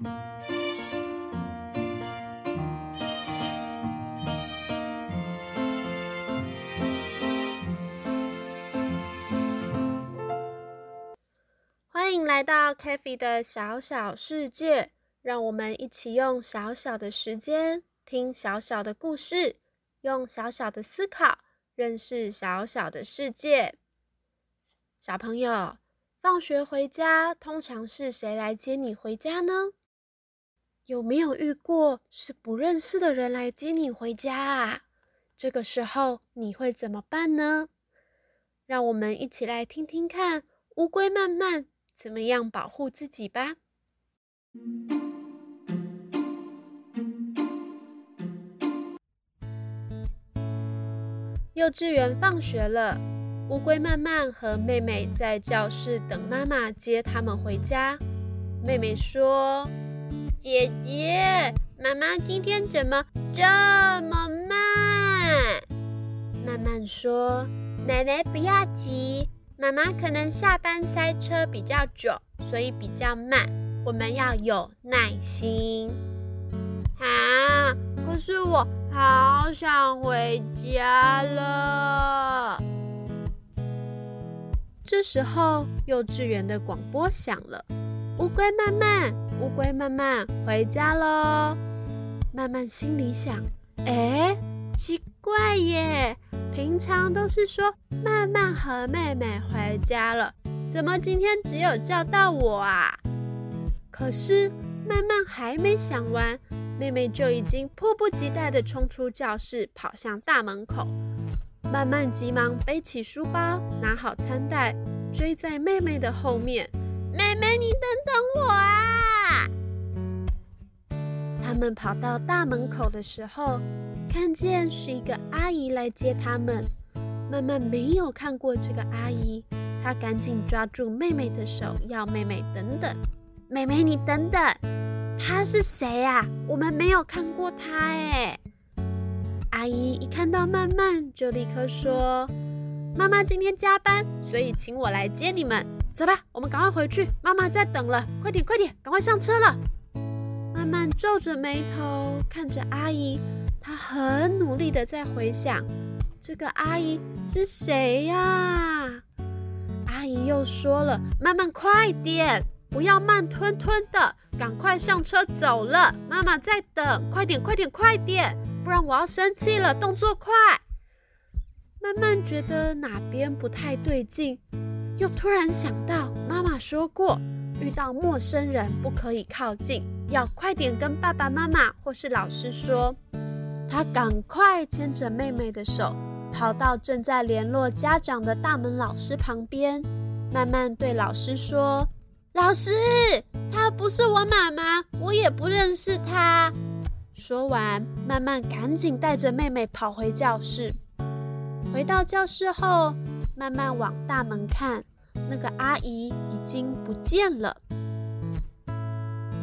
欢迎来到 k a f e 的小小世界，让我们一起用小小的时间听小小的故事，用小小的思考认识小小的世界。小朋友，放学回家通常是谁来接你回家呢？有没有遇过是不认识的人来接你回家啊？这个时候你会怎么办呢？让我们一起来听听看乌龟慢慢。怎么样保护自己吧？幼稚园放学了，乌龟慢慢和妹妹在教室等妈妈接他们回家。妹妹说：“姐姐，妈妈今天怎么这么慢？”慢慢说：“奶奶不要急。”妈妈可能下班塞车比较久，所以比较慢。我们要有耐心。啊！可是我好想回家了。这时候，幼稚园的广播响了：“乌龟慢慢，乌龟慢慢，回家喽！”慢慢心里想：“哎，奇怪耶。”平常都是说慢慢和妹妹回家了，怎么今天只有叫到我啊？可是慢慢还没想完，妹妹就已经迫不及待地冲出教室，跑向大门口。慢慢急忙背起书包，拿好餐袋，追在妹妹的后面。妹妹，你等等我啊！他们跑到大门口的时候。看见是一个阿姨来接他们，慢慢没有看过这个阿姨，她赶紧抓住妹妹的手，要妹妹等等。妹妹，你等等，她是谁呀？我们没有看过她哎。阿姨一看到曼曼，就立刻说：“妈妈今天加班，所以请我来接你们。走吧，我们赶快回去，妈妈在等了。快点，快点，赶快上车了。”慢慢皱着眉头看着阿姨。她很努力的在回想，这个阿姨是谁呀？阿姨又说了：“慢慢快点，不要慢吞吞的，赶快上车走了。妈妈在等，快点快点快点，不然我要生气了。动作快。”慢慢觉得哪边不太对劲，又突然想到妈妈说过，遇到陌生人不可以靠近，要快点跟爸爸妈妈或是老师说。他赶快牵着妹妹的手，跑到正在联络家长的大门老师旁边，慢慢对老师说：“老师，她不是我妈妈，我也不认识她。”说完，慢慢赶紧带着妹妹跑回教室。回到教室后，慢慢往大门看，那个阿姨已经不见了。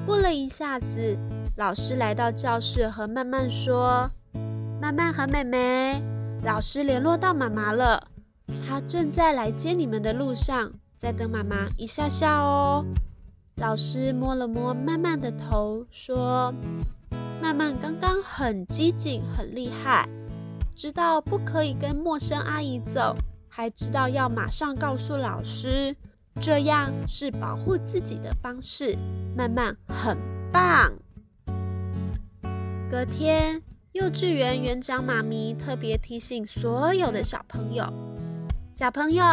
过了一下子。老师来到教室，和曼曼说：“曼曼和妹妹，老师联络到妈妈了，她正在来接你们的路上，在等妈妈一下下哦。”老师摸了摸曼曼的头，说：“曼曼刚刚很机警，很厉害，知道不可以跟陌生阿姨走，还知道要马上告诉老师，这样是保护自己的方式。曼曼很棒。”隔天，幼稚园园长妈咪特别提醒所有的小朋友：小朋友，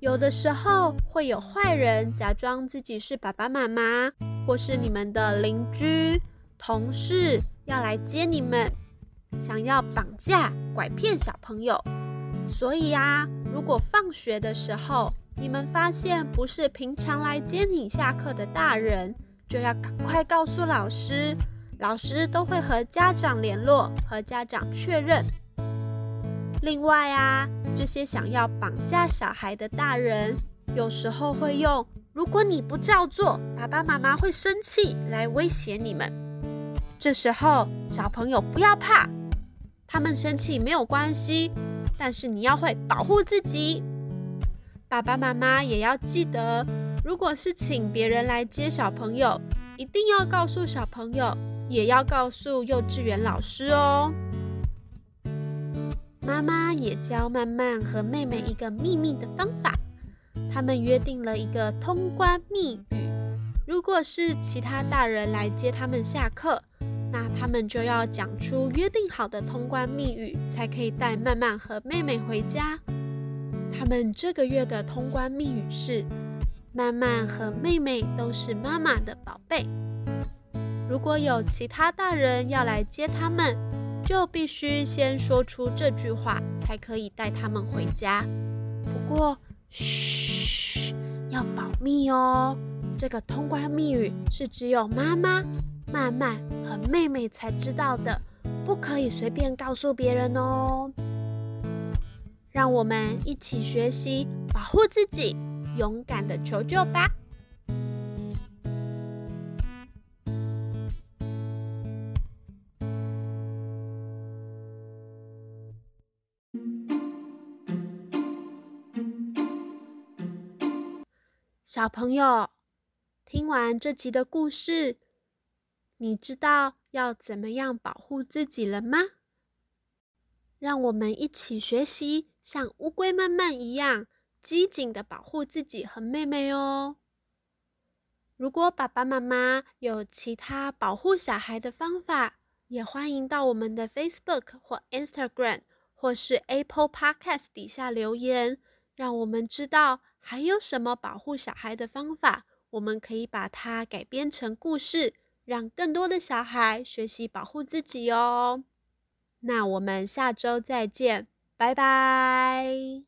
有的时候会有坏人假装自己是爸爸妈妈，或是你们的邻居、同事，要来接你们，想要绑架、拐骗小朋友。所以啊，如果放学的时候你们发现不是平常来接你下课的大人，就要赶快告诉老师。老师都会和家长联络，和家长确认。另外啊，这些想要绑架小孩的大人，有时候会用“如果你不照做，爸爸妈妈会生气”来威胁你们。这时候，小朋友不要怕，他们生气没有关系，但是你要会保护自己。爸爸妈妈也要记得，如果是请别人来接小朋友，一定要告诉小朋友，也要告诉幼稚园老师哦。妈妈也教曼曼和妹妹一个秘密的方法，他们约定了一个通关密语。如果是其他大人来接他们下课，那他们就要讲出约定好的通关密语，才可以带曼曼和妹妹回家。他们这个月的通关密语是。曼曼和妹妹都是妈妈的宝贝。如果有其他大人要来接他们，就必须先说出这句话，才可以带他们回家。不过，嘘，要保密哦。这个通关密语是只有妈妈、曼曼和妹妹才知道的，不可以随便告诉别人哦。让我们一起学习保护自己。勇敢的求救吧，小朋友！听完这集的故事，你知道要怎么样保护自己了吗？让我们一起学习，像乌龟慢慢一样。机警的保护自己和妹妹哦。如果爸爸妈妈有其他保护小孩的方法，也欢迎到我们的 Facebook 或 Instagram 或是 Apple Podcast 底下留言，让我们知道还有什么保护小孩的方法，我们可以把它改编成故事，让更多的小孩学习保护自己哦。那我们下周再见，拜拜。